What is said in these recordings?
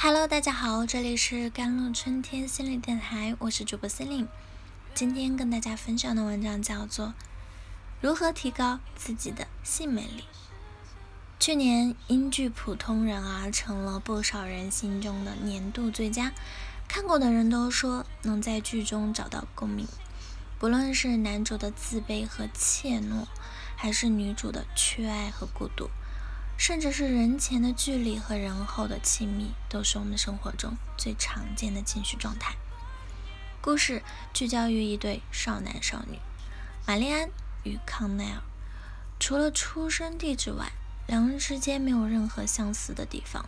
Hello，大家好，这里是甘露春天心理电台，我是主播心灵。今天跟大家分享的文章叫做《如何提高自己的性魅力》。去年英剧《普通人》啊，成了不少人心中的年度最佳。看过的人都说能在剧中找到共鸣，不论是男主的自卑和怯懦，还是女主的缺爱和孤独。甚至是人前的距离和人后的亲密，都是我们生活中最常见的情绪状态。故事聚焦于一对少男少女，玛丽安与康奈尔。除了出生地之外，两人之间没有任何相似的地方。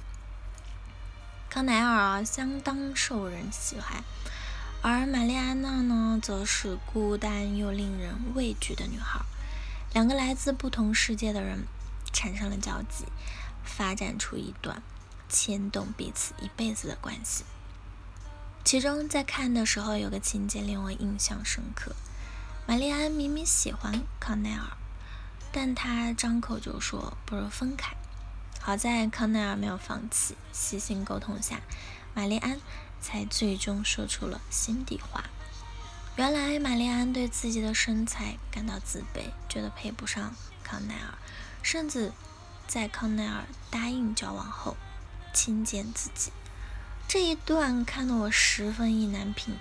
康奈尔，相当受人喜欢，而玛丽安娜呢，则是孤单又令人畏惧的女孩。两个来自不同世界的人。产生了交集，发展出一段牵动彼此一辈子的关系。其中，在看的时候有个情节令我印象深刻：玛丽安明明喜欢康奈尔，但她张口就说不如分开。好在康奈尔没有放弃，细心沟通下，玛丽安才最终说出了心底话。原来，玛丽安对自己的身材感到自卑，觉得配不上康奈尔。甚至在康奈尔答应交往后，亲见自己。这一段看得我十分意难平。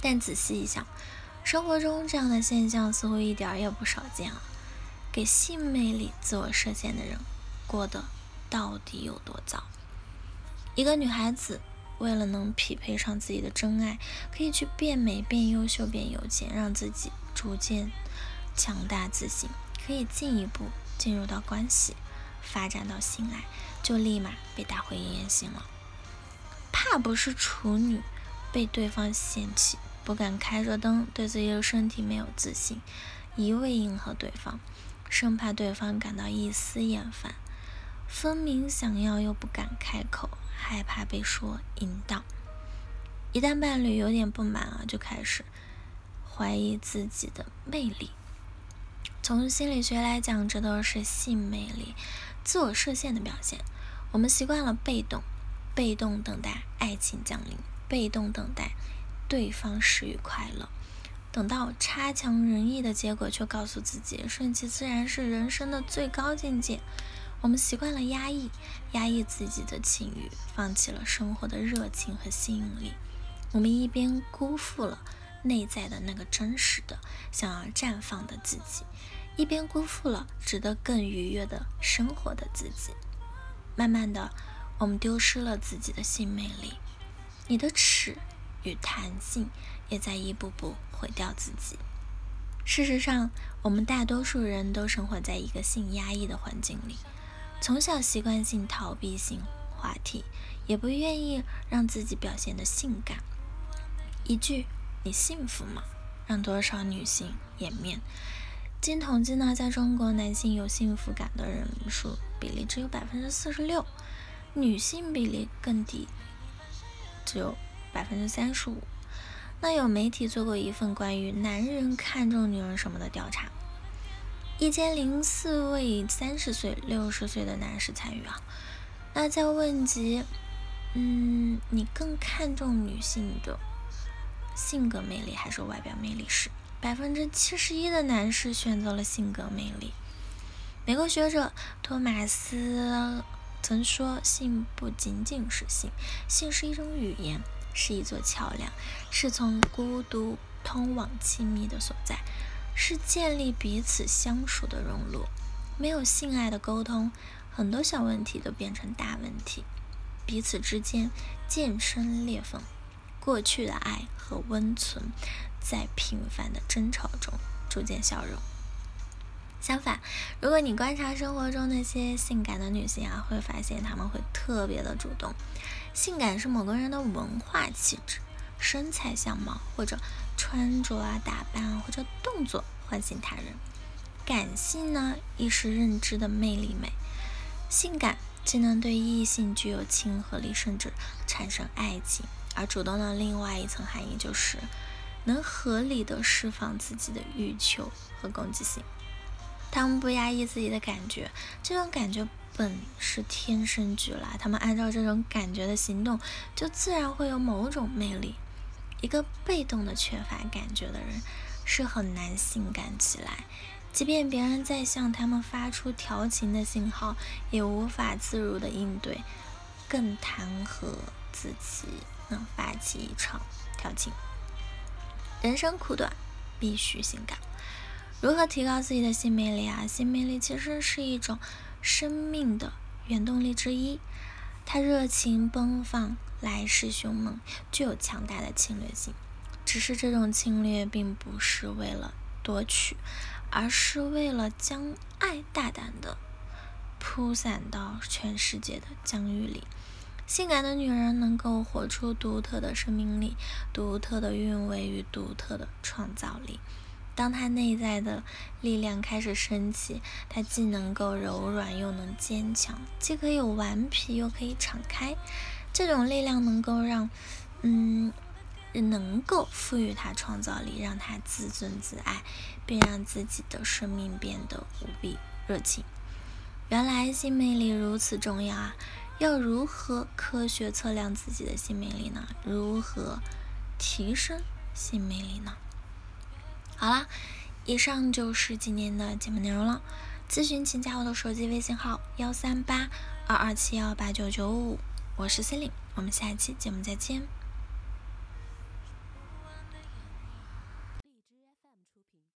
但仔细一想，生活中这样的现象似乎一点也不少见啊！给性魅力自我设限的人，过得到底有多糟？一个女孩子为了能匹配上自己的真爱，可以去变美、变优秀、变有钱，让自己逐渐强大自信，可以进一步。进入到关系，发展到性爱，就立马被打回原形了。怕不是处女被对方嫌弃，不敢开着灯，对自己的身体没有自信，一味迎合对方，生怕对方感到一丝厌烦，分明想要又不敢开口，害怕被说淫荡。一旦伴侣有点不满啊，就开始怀疑自己的魅力。从心理学来讲，这都是性魅力、自我设限的表现。我们习惯了被动，被动等待爱情降临，被动等待对方施予快乐，等到差强人意的结果，却告诉自己顺其自然是人生的最高境界。我们习惯了压抑，压抑自己的情欲，放弃了生活的热情和吸引力。我们一边辜负了。内在的那个真实的、想要绽放的自己，一边辜负了值得更愉悦的生活的自己。慢慢的，我们丢失了自己的性魅力，你的尺与弹性也在一步步毁掉自己。事实上，我们大多数人都生活在一个性压抑的环境里，从小习惯性逃避性话题，也不愿意让自己表现的性感。一句。你幸福吗？让多少女性颜面？经统计呢，在中国男性有幸福感的人数比例只有百分之四十六，女性比例更低，只有百分之三十五。那有媒体做过一份关于男人看重女人什么的调查，一千零四位三十岁、六十岁的男士参与啊。那在问及，嗯，你更看重女性的？性格魅力还是外表魅力时，百分之七十一的男士选择了性格魅力。美国学者托马斯曾说：“性不仅仅是性，性是一种语言，是一座桥梁，是从孤独通往亲密的所在，是建立彼此相处的熔炉。没有性爱的沟通，很多小问题都变成大问题，彼此之间渐生裂缝。”过去的爱和温存，在频繁的争吵中逐渐消融。相反，如果你观察生活中那些性感的女性啊，会发现她们会特别的主动。性感是某个人的文化气质、身材相貌或者穿着啊、打扮或者动作唤醒他人。感性呢，亦是认知的魅力美。性感既能对异性具有亲和力，甚至产生爱情。而主动的另外一层含义就是，能合理的释放自己的欲求和攻击性。他们不压抑自己的感觉，这种感觉本是天生俱来，他们按照这种感觉的行动，就自然会有某种魅力。一个被动的缺乏感觉的人，是很难性感起来。即便别人在向他们发出调情的信号，也无法自如的应对，更谈何自己能发起一场调情？人生苦短，必须性感。如何提高自己的性魅力啊？性魅力其实是一种生命的原动力之一，它热情奔放，来势凶猛，具有强大的侵略性。只是这种侵略并不是为了夺取。而是为了将爱大胆的铺散到全世界的疆域里。性感的女人能够活出独特的生命力、独特的韵味与独特的创造力。当她内在的力量开始升起，她既能够柔软又能坚强，既可以顽皮又可以敞开。这种力量能够让，嗯。能够赋予她创造力，让她自尊自爱，并让自己的生命变得无比热情。原来性魅力如此重要啊！要如何科学测量自己的性魅力呢？如何提升性魅力呢？好啦，以上就是今天的节目内容了。咨询请加我的手机微信号：幺三八二二七幺八九九五，我是 c e l i n e 我们下期节目再见。